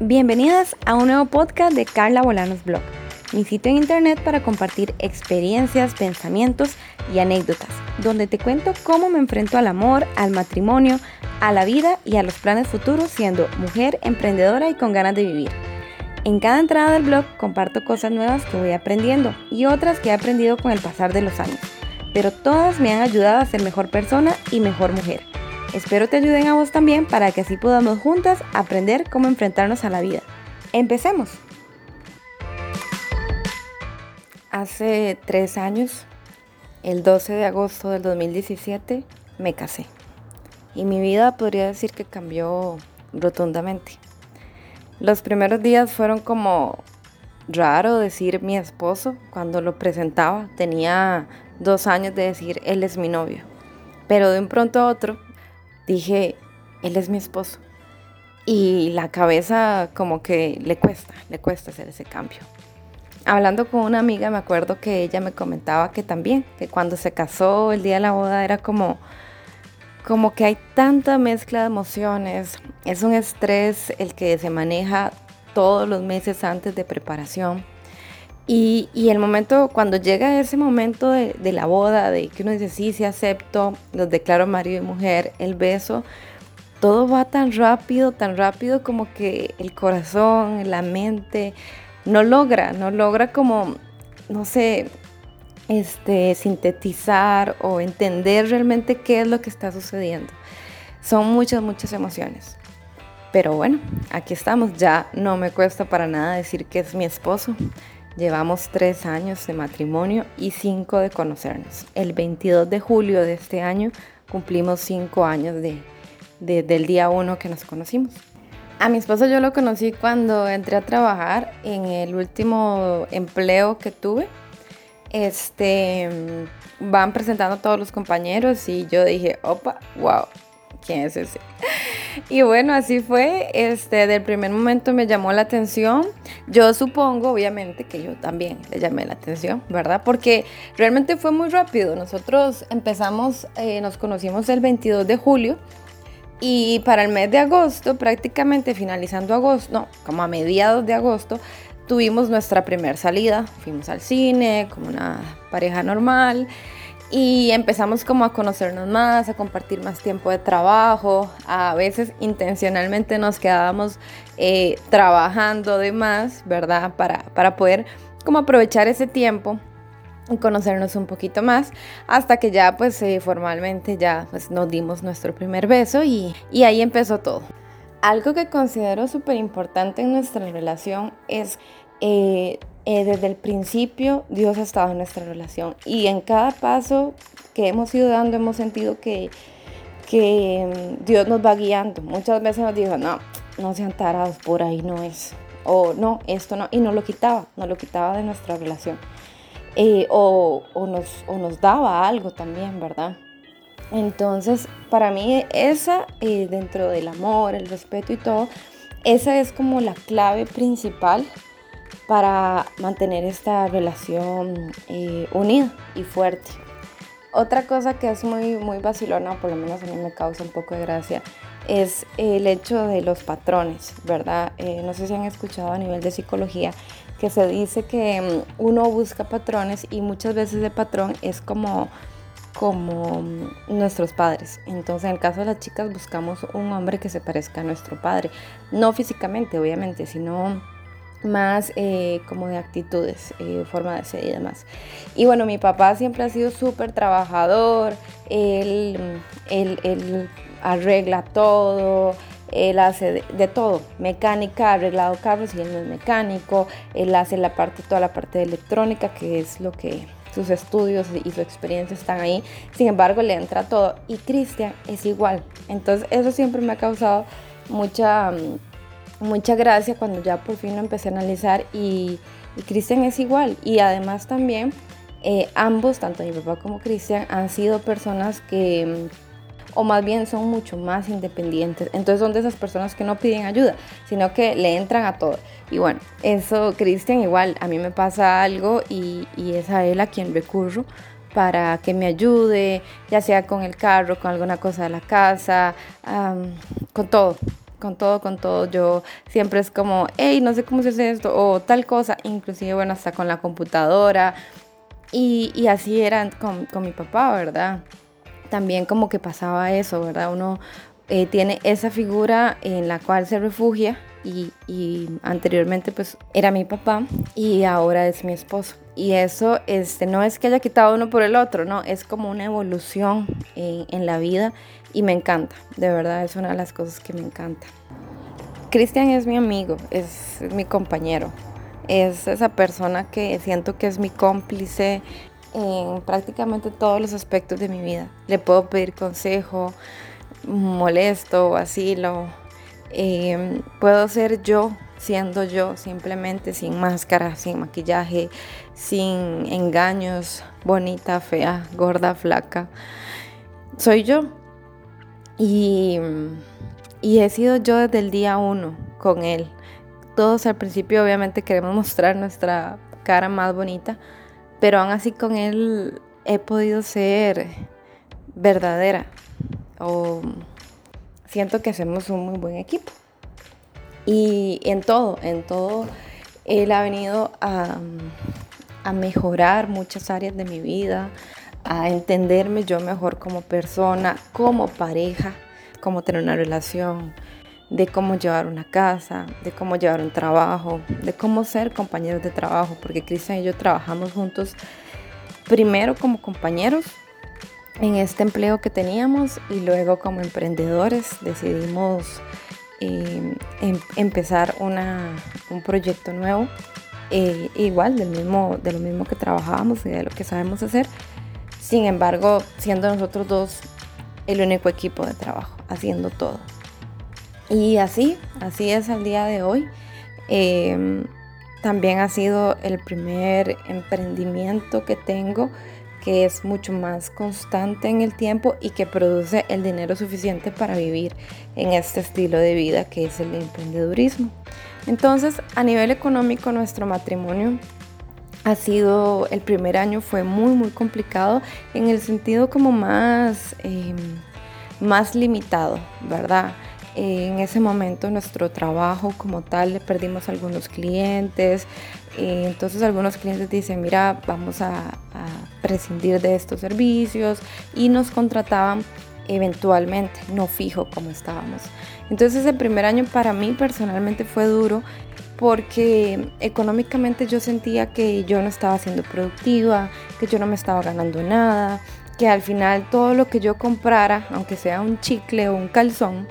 Bienvenidas a un nuevo podcast de Carla Bolanos Blog, mi sitio en internet para compartir experiencias, pensamientos y anécdotas, donde te cuento cómo me enfrento al amor, al matrimonio, a la vida y a los planes futuros siendo mujer emprendedora y con ganas de vivir. En cada entrada del blog comparto cosas nuevas que voy aprendiendo y otras que he aprendido con el pasar de los años, pero todas me han ayudado a ser mejor persona y mejor mujer. Espero te ayuden a vos también para que así podamos juntas aprender cómo enfrentarnos a la vida. Empecemos. Hace tres años, el 12 de agosto del 2017, me casé. Y mi vida podría decir que cambió rotundamente. Los primeros días fueron como raro decir mi esposo cuando lo presentaba. Tenía dos años de decir él es mi novio. Pero de un pronto a otro dije, él es mi esposo. Y la cabeza como que le cuesta, le cuesta hacer ese cambio. Hablando con una amiga me acuerdo que ella me comentaba que también, que cuando se casó el día de la boda era como, como que hay tanta mezcla de emociones, es un estrés el que se maneja todos los meses antes de preparación. Y, el momento, cuando llega ese momento de, la boda, de que uno dice, sí, sí acepto, los declaro marido y mujer, el beso, todo va tan rápido, tan rápido como que el corazón, la mente, no logra, no logra como, no sé, este, sintetizar o entender realmente qué es lo que está sucediendo. Son muchas, muchas emociones. Pero bueno, aquí estamos. Ya no me cuesta para nada decir que es mi esposo. Llevamos tres años de matrimonio y cinco de conocernos. El 22 de julio de este año cumplimos cinco años de, del día uno que nos conocimos. A mi esposo yo lo conocí cuando entré a trabajar en el último empleo que tuve. Este, van presentando todos los compañeros y yo dije, opa, wow, ¿quién es ese? Y bueno, así fue. Este, del primer momento me llamó la atención. Yo supongo, obviamente, que yo también le llamé la atención, ¿verdad? Porque realmente fue muy rápido. Nosotros empezamos, eh, nos conocimos el 22 de julio. Y para el mes de agosto, prácticamente finalizando agosto, no, como a mediados de agosto, tuvimos nuestra primera salida. Fuimos al cine como una pareja normal y empezamos como a conocernos más, a compartir más tiempo de trabajo. A veces intencionalmente nos quedábamos eh, trabajando de más, ¿verdad? Para, para poder como aprovechar ese tiempo y conocernos un poquito más hasta que ya pues eh, formalmente ya pues nos dimos nuestro primer beso y, y ahí empezó todo. Algo que considero súper importante en nuestra relación es eh, eh, desde el principio Dios ha estado en nuestra relación y en cada paso que hemos ido dando hemos sentido que, que mm, Dios nos va guiando. Muchas veces nos dijo, no, no sean tarados, por ahí no es. O no, esto no. Y no lo quitaba, no lo quitaba de nuestra relación. Eh, o, o, nos, o, nos, daba algo también, ¿verdad? Entonces, para mí esa, eh, dentro del amor, el respeto y todo, esa es como la clave principal para mantener esta relación eh, unida y fuerte. Otra cosa que es muy, muy vacilona, por lo menos a mí me causa un poco de gracia, es el hecho de los patrones, ¿verdad? Eh, no sé si han escuchado a nivel de psicología que se dice que mm, uno busca patrones y muchas veces el patrón es como como mm, nuestros padres. Entonces, en el caso de las chicas, buscamos un hombre que se parezca a nuestro padre. No físicamente, obviamente, sino más eh, como de actitudes, eh, forma de ser y demás. Y bueno, mi papá siempre ha sido súper trabajador, él, él, arregla todo, él hace de, todo, mecánica, arreglado carros y él no es mecánico, él hace la parte, toda la parte de electrónica, que es lo que sus estudios y su experiencia están ahí, sin embargo le entra todo. Y Cristian es igual, entonces eso siempre me ha causado mucha mucha gracia cuando ya por fin lo empecé a analizar y, Cristian es igual. Y además también eh, ambos, tanto mi papá como Cristian, han sido personas que, o más bien son mucho más independientes. Entonces son de esas personas que no piden ayuda, sino que le entran a todo. Y bueno, eso Cristian igual, a mí me pasa algo y, es a él a quien recurro para que me ayude, ya sea con el carro, con alguna cosa de la casa, con todo con todo, con todo. Yo siempre es como, hey, no sé cómo se hace esto o tal cosa, inclusive, bueno, hasta con la computadora. Y, así era con, con, mi papá, ¿verdad? También como que pasaba eso, ¿verdad? Uno eh, tiene esa figura en la cual se refugia y, anteriormente pues era mi papá y ahora es mi esposo. Y eso este, no es que haya quitado uno por el otro, no, es como una evolución en, la vida y me encanta, de verdad es una de las cosas que me encanta. Cristian es mi amigo, es mi compañero, es esa persona que siento que es mi cómplice en prácticamente todos los aspectos de mi vida. Le puedo pedir consejo, molesto o así, lo, em, puedo ser yo, siendo yo, simplemente sin máscara, sin maquillaje, sin engaños, bonita, fea, gorda, flaca. Soy yo. Y, y he sido yo desde el día uno con él. Todos al principio obviamente queremos mostrar nuestra cara más bonita, pero aún así con él he podido ser verdadera, o siento que hacemos un muy buen equipo. Y en todo, en todo, él ha venido a, a mejorar muchas áreas de mi vida, a entenderme yo mejor como persona, como pareja, cómo tener una relación, de cómo llevar una casa, de cómo llevar un trabajo, de cómo ser compañeros de trabajo, porque Cristian y yo trabajamos juntos primero como compañeros en este empleo que teníamos y luego como emprendedores decidimos eh, em, empezar un proyecto nuevo, eh, igual del mismo, de lo mismo que trabajábamos y de lo que sabemos hacer. Sin embargo, siendo nosotros dos el único equipo de trabajo, haciendo todo. Y así, así es al día de hoy. Em, también ha sido el primer emprendimiento que tengo que es mucho más constante en el tiempo y que produce el dinero suficiente para vivir en este estilo de vida que es el emprendedurismo. Entonces, a nivel económico, nuestro matrimonio ha sido, el primer año fue muy, muy complicado en el sentido como más, em, más limitado, ¿verdad? En ese momento nuestro trabajo como tal le perdimos algunos clientes, entonces algunos clientes dicen, mira, vamos a, prescindir de estos servicios y nos contrataban eventualmente, no fijo como estábamos. Entonces el primer año para mí personalmente fue duro porque económicamente yo sentía que yo no estaba siendo productiva, que yo no me estaba ganando nada, que al final todo lo que yo comprara, aunque sea un chicle o un calzón,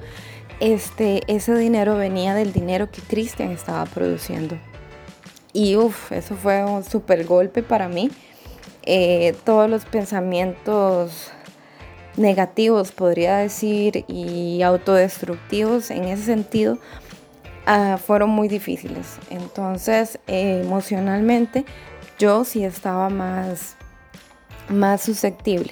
este, ese dinero venía del dinero que Cristian estaba produciendo. Y uff, eso fue un super golpe para mí. Eh, todos los pensamientos negativos, podría decir, y autodestructivos en ese sentido, ah, fueron muy difíciles. Entonces, emocionalmente, yo sí estaba más, más susceptible.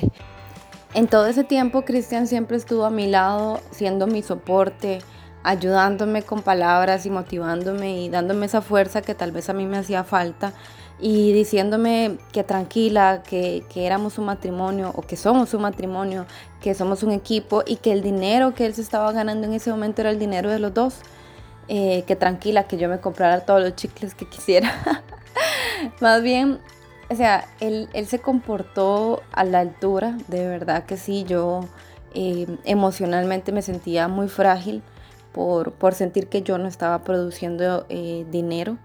En todo ese tiempo, Cristian siempre estuvo a mi lado, siendo mi soporte, ayudándome con palabras y motivándome y dándome esa fuerza que tal vez a mí me hacía falta y diciéndome que tranquila, que, éramos un matrimonio o que somos un matrimonio, que somos un equipo y que el dinero que él se estaba ganando en ese momento era el dinero de los dos. Eh, que tranquila, que yo me comprara todos los chicles que quisiera. Más bien, o sea, él, se comportó a la altura, de verdad que sí, yo eh, emocionalmente me sentía muy frágil por, sentir que yo no estaba produciendo eh, dinero,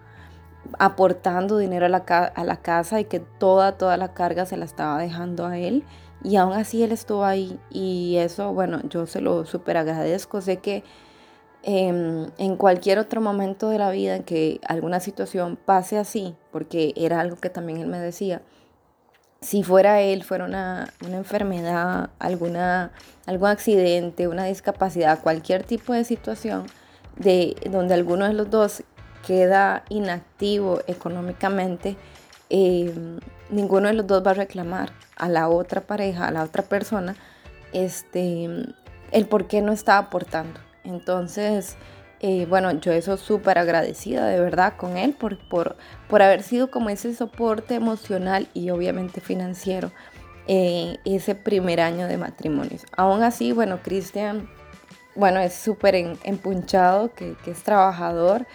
aportando dinero a la, a la casa y que toda, toda la carga se la estaba dejando a él. Y aún así él estuvo ahí y eso, bueno, yo se lo súper agradezco. Sé que Em, en cualquier otro momento de la vida en que alguna situación pase así, porque era algo que también él me decía, si fuera él, fuera una, enfermedad, alguna, algún accidente, una discapacidad, cualquier tipo de situación de donde alguno de los dos queda inactivo económicamente, em, ninguno de los dos va a reclamar a la otra pareja, a la otra persona, este, el por qué no está aportando. Entonces, eh, bueno, yo eso súper agradecida de verdad con él por, por, por, haber sido como ese soporte emocional y obviamente financiero eh, ese primer año de matrimonios. Aún así, bueno, Cristian bueno, es súper empunchado, que, es trabajador.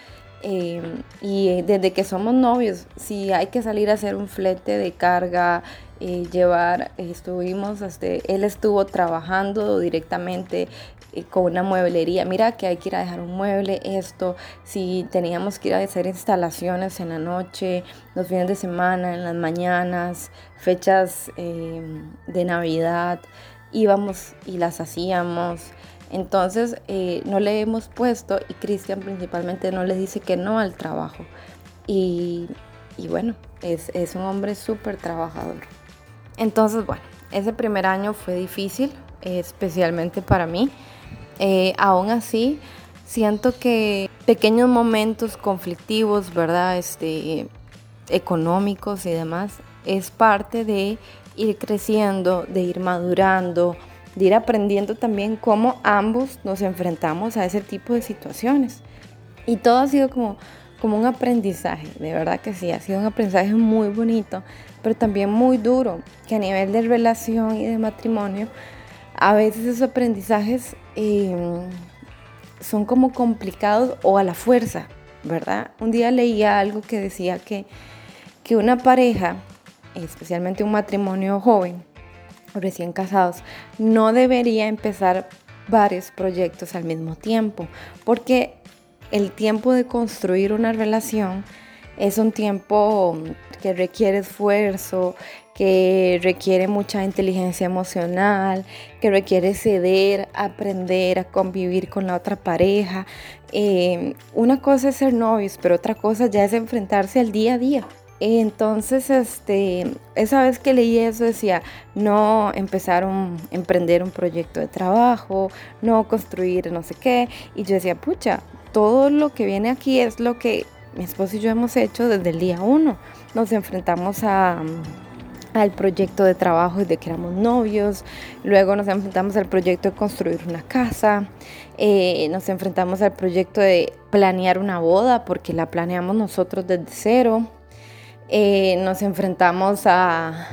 Eh, y desde que somos novios, si hay que salir a hacer un flete de carga, eh, llevar, estuvimos, este, él estuvo trabajando directamente eh, con una mueblería, mira que hay que ir a dejar un mueble, esto, si teníamos que ir a hacer instalaciones en la noche, los fines de semana, en las mañanas, fechas de Navidad, íbamos y las hacíamos. Entonces eh, no le hemos puesto y Cristian principalmente no le dice que no al trabajo. Y, bueno, es, un hombre súper trabajador. Entonces bueno, ese primer año fue difícil, especialmente para mí. Eh, aún así, siento que pequeños momentos conflictivos, ¿verdad? Este, económicos y demás, es parte de ir creciendo, de ir madurando, de ir aprendiendo también cómo ambos nos enfrentamos a ese tipo de situaciones. Y todo ha sido como, como un aprendizaje, de verdad que sí, ha sido un aprendizaje muy bonito, pero también muy duro, que a nivel de relación y de matrimonio, a veces esos aprendizajes em, son como complicados o a la fuerza, ¿verdad? Un día leía algo que decía que, que una pareja, especialmente un matrimonio joven, recién casados, no debería empezar varios proyectos al mismo tiempo, porque el tiempo de construir una relación es un tiempo que requiere esfuerzo, que requiere mucha inteligencia emocional, que requiere ceder, aprender a convivir con la otra pareja. Eh, una cosa es ser novios, pero otra cosa ya es enfrentarse al día a día. Entonces, este, esa vez que leí eso decía, no empezar a emprender un proyecto de trabajo, no construir no sé qué. Y yo decía, pucha, todo lo que viene aquí es lo que mi esposo y yo hemos hecho desde el día uno. Nos enfrentamos a, al proyecto de trabajo desde que éramos novios, luego nos enfrentamos al proyecto de construir una casa, eh, nos enfrentamos al proyecto de planear una boda porque la planeamos nosotros desde cero. Eh, nos enfrentamos a,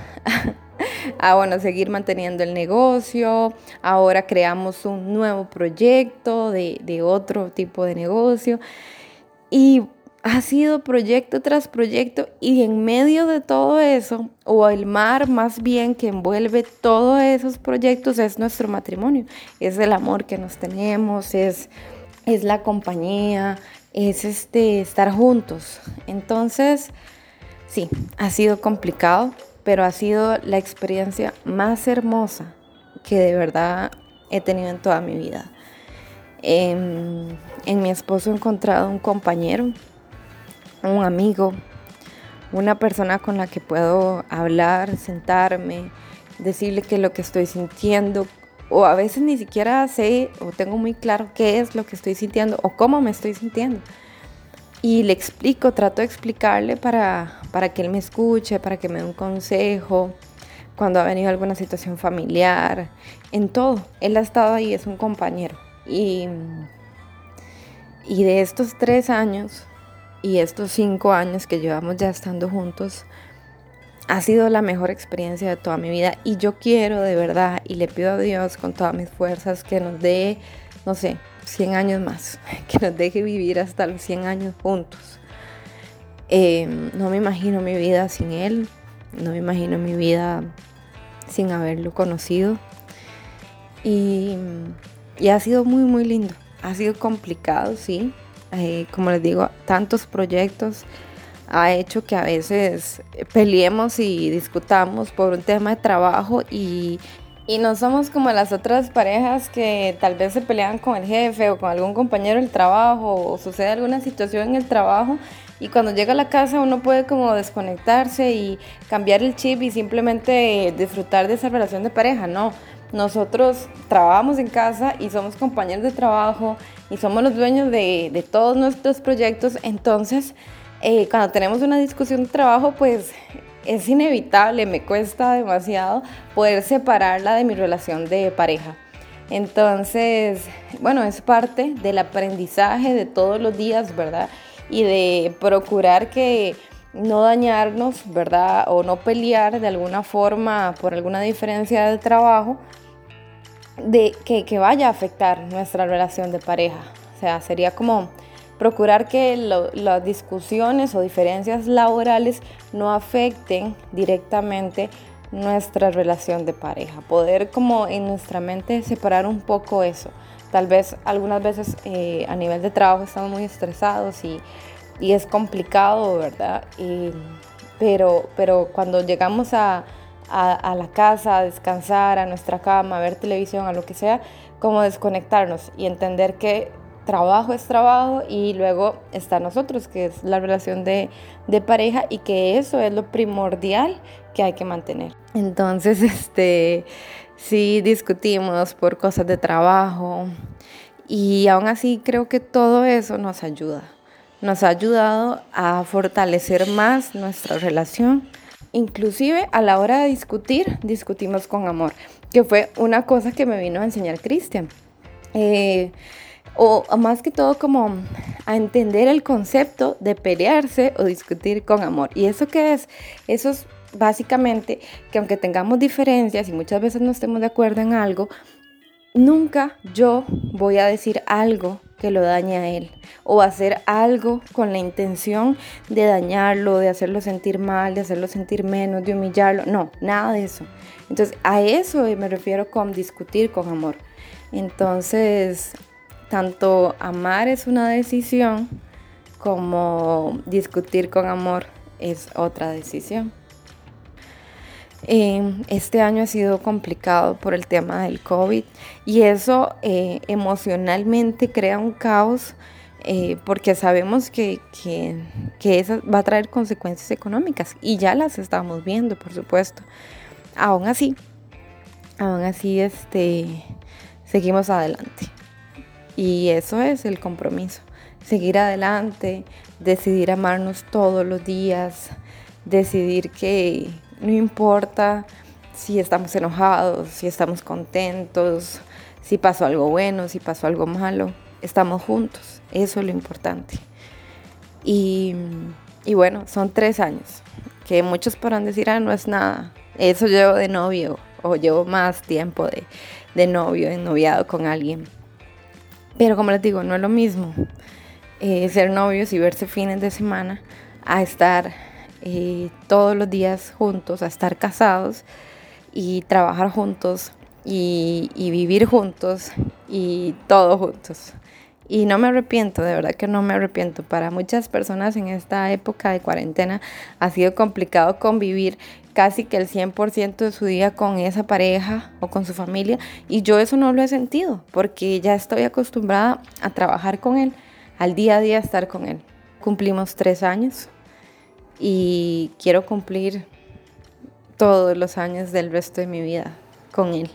bueno, seguir manteniendo el negocio. Ahora creamos un nuevo proyecto de, de, otro tipo de negocio. Y ha sido proyecto tras proyecto y en medio de todo eso, o el mar más bien que envuelve todos esos proyectos es nuestro matrimonio. Es el amor que nos tenemos, es, es la compañía, es este, estar juntos. Entonces, Sí, ha sido complicado, pero ha sido la experiencia más hermosa que de verdad he tenido en toda mi vida. En, mi esposo he encontrado un compañero, un amigo, una persona con la que puedo hablar, sentarme, decirle que lo que estoy sintiendo, o a veces ni siquiera sé o tengo muy claro qué es lo que estoy sintiendo o cómo me estoy sintiendo y le explico, trato de explicarle para, para que él me escuche, para que me dé un consejo, cuando ha venido alguna situación familiar, en todo. Él ha estado ahí, es un compañero. Y, y de estos tres años y estos cinco años que llevamos ya estando juntos, ha sido la mejor experiencia de toda mi vida. Y yo quiero de verdad, y le pido a Dios con todas mis fuerzas, que nos dé, no sé, 100 años más, que nos deje vivir hasta los 100 años juntos. Eh, no me imagino mi vida sin él, no me imagino mi vida sin haberlo conocido. Y, ha sido muy, muy lindo. Ha sido complicado, sí. Eh, como les digo, tantos proyectos ha hecho que a veces peleemos y discutamos por un tema de trabajo y y no somos como las otras parejas que tal vez se pelean con el jefe o con algún compañero del trabajo o sucede alguna situación en el trabajo y cuando llega a la casa uno puede como desconectarse y cambiar el chip y simplemente disfrutar de esa relación de pareja. No, nosotros trabajamos en casa y somos compañeros de trabajo y somos los dueños de, todos nuestros proyectos. Entonces, eh, cuando tenemos una discusión de trabajo, pues es inevitable, me cuesta demasiado poder separarla de mi relación de pareja. Entonces, bueno, es parte del aprendizaje de todos los días, ¿verdad? Y de procurar que no dañarnos, ¿verdad? O no pelear de alguna forma por alguna diferencia de trabajo. de que, que vaya a afectar nuestra relación de pareja. O sea, sería como procurar que las discusiones o diferencias laborales no afecten directamente nuestra relación de pareja. Poder como en nuestra mente separar un poco eso. Tal vez algunas veces eh, a nivel de trabajo estamos muy estresados y, y es complicado, ¿verdad? pero, pero cuando llegamos a, a, la casa, a descansar, a nuestra cama, a ver televisión, a lo que sea, como desconectarnos y entender que trabajo es trabajo y luego está nosotros, que es la relación de, pareja y que eso es lo primordial que hay que mantener. Entonces, este, sí discutimos por cosas de trabajo y aún así creo que todo eso nos ayuda. Nos ha ayudado a fortalecer más nuestra relación Inclusive a la hora de discutir, discutimos con amor, que fue una cosa que me vino a enseñar Cristian. Eh, o más que todo como a entender el concepto de pelearse o discutir con amor. ¿Y eso qué es? Eso es básicamente que aunque tengamos diferencias y muchas veces no estemos de acuerdo en algo, nunca yo voy a decir algo que lo dañe a él o hacer algo con la intención de dañarlo, de hacerlo sentir mal, de hacerlo sentir menos, de humillarlo. No, nada de eso. Entonces, a eso me refiero con discutir con amor. Entonces, tanto amar es una decisión como discutir con amor es otra decisión. Em, este año ha sido complicado por el tema del COVID y eso eh, emocionalmente crea un caos eh, porque sabemos que, que, va a traer consecuencias económicas y ya las estamos viendo, por supuesto. Aún así, aún así, este, seguimos adelante. Y eso es el compromiso, seguir adelante, decidir amarnos todos los días, decidir que, no importa si estamos enojados, si estamos contentos, si pasó algo bueno, si pasó algo malo, estamos juntos. Eso es lo importante. Y, bueno, son tres años, que muchos podrán decir, ah, no es nada. Eso llevo de novio o llevo más tiempo de, de novio, de noviado con alguien. Pero como les digo, no es lo mismo eh, ser novios y verse fines de semana a estar eh, todos los días juntos, a estar casados y trabajar juntos y, vivir juntos y todo juntos. Y no me arrepiento, de verdad que no me arrepiento. Para muchas personas en esta época de cuarentena ha sido complicado convivir casi que el 100% de su día con esa pareja o con su familia. Y yo eso no lo he sentido porque ya estoy acostumbrada a trabajar con él, al día a día estar con él. Cumplimos tres años y quiero cumplir todos los años del resto de mi vida con Él.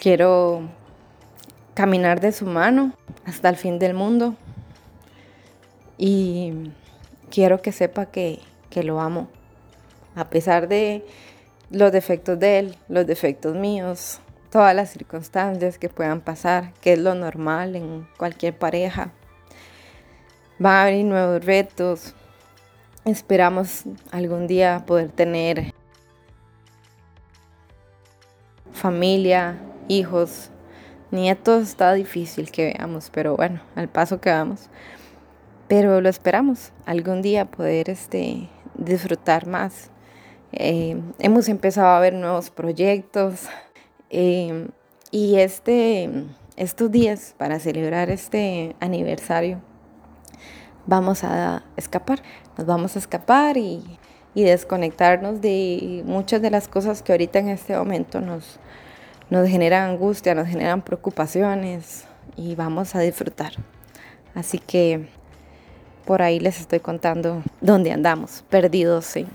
Quiero caminar de su mano hasta el fin del mundo y quiero que sepa que, que lo amo, a pesar de los defectos de Él, los defectos míos, todas las circunstancias que puedan pasar, que es lo normal en cualquier pareja. Va a haber nuevos retos, Esperamos algún día poder tener familia, hijos, nietos. Está difícil que veamos, pero bueno, al paso que vamos. Pero lo esperamos, algún día poder este, disfrutar más. Eh, hemos empezado a ver nuevos proyectos eh, y este, estos días para celebrar este aniversario vamos a escapar, nos vamos a escapar y, desconectarnos de muchas de las cosas que ahorita en este momento nos, nos generan angustia, nos generan preocupaciones y vamos a disfrutar. Así que por ahí les estoy contando dónde andamos, perdidos en,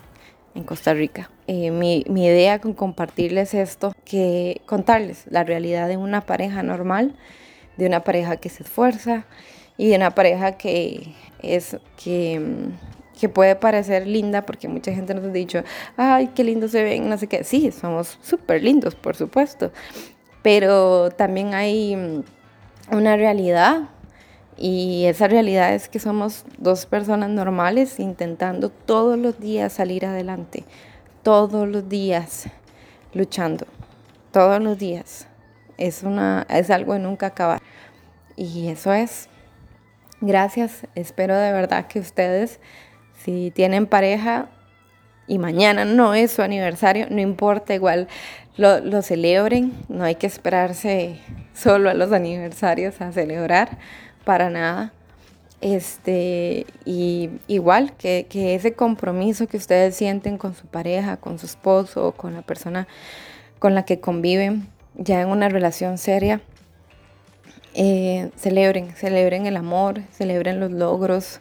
Costa Rica. Eh, mi, mi, idea con compartirles esto, que contarles la realidad de una pareja normal, de una pareja que se esfuerza y de una pareja que es que, que puede parecer linda porque mucha gente nos ha dicho, ay, qué lindo se ven, no sé qué. Sí, somos súper lindos, por supuesto, pero también hay una realidad y esa realidad es que somos dos personas normales intentando todos los días salir adelante, todos los días luchando, todos los días. es, una, es algo de nunca acabar. Y eso es. Gracias. Espero de verdad que ustedes, si tienen pareja y mañana no es su aniversario, no importa, igual lo, celebren. No hay que esperarse solo a los aniversarios a celebrar, para nada. Este, y igual que, ese compromiso que ustedes sienten con su pareja, con su esposo con la persona con la que conviven ya en una relación seria, eh, celebren, celebren el amor, celebren los logros,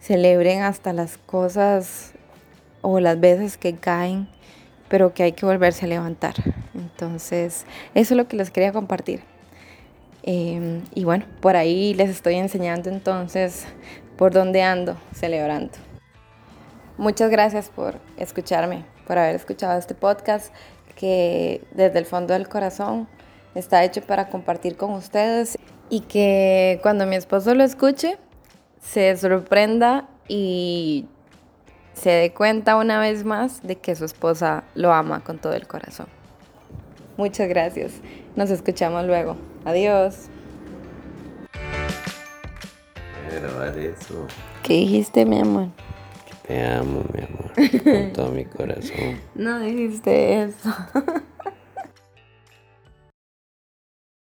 celebren hasta las cosas o las veces que caen, pero que hay que volverse a levantar. Entonces, eso es lo que les quería compartir. Em, y bueno, por ahí les estoy enseñando entonces por dónde ando celebrando. Muchas gracias por escucharme, por haber escuchado este podcast que desde el fondo del corazón está hecho para compartir con ustedes y que cuando mi esposo lo escuche se sorprenda y se dé cuenta una vez más de que su esposa lo ama con todo el corazón. Muchas gracias. Nos escuchamos luego. Adiós. grabar eso. ¿Qué dijiste, mi amor? Que te amo, mi amor. Con todo mi corazón. No dijiste eso.